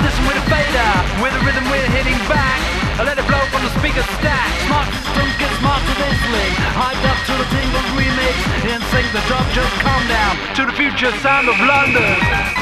medicine with a fader. With a rhythm we're hitting back. I let it blow from the speaker stack. Smart drunk get smart to this link. Hyped up to the tingle remix. Then sync the drop, just calm down to the future sound of London.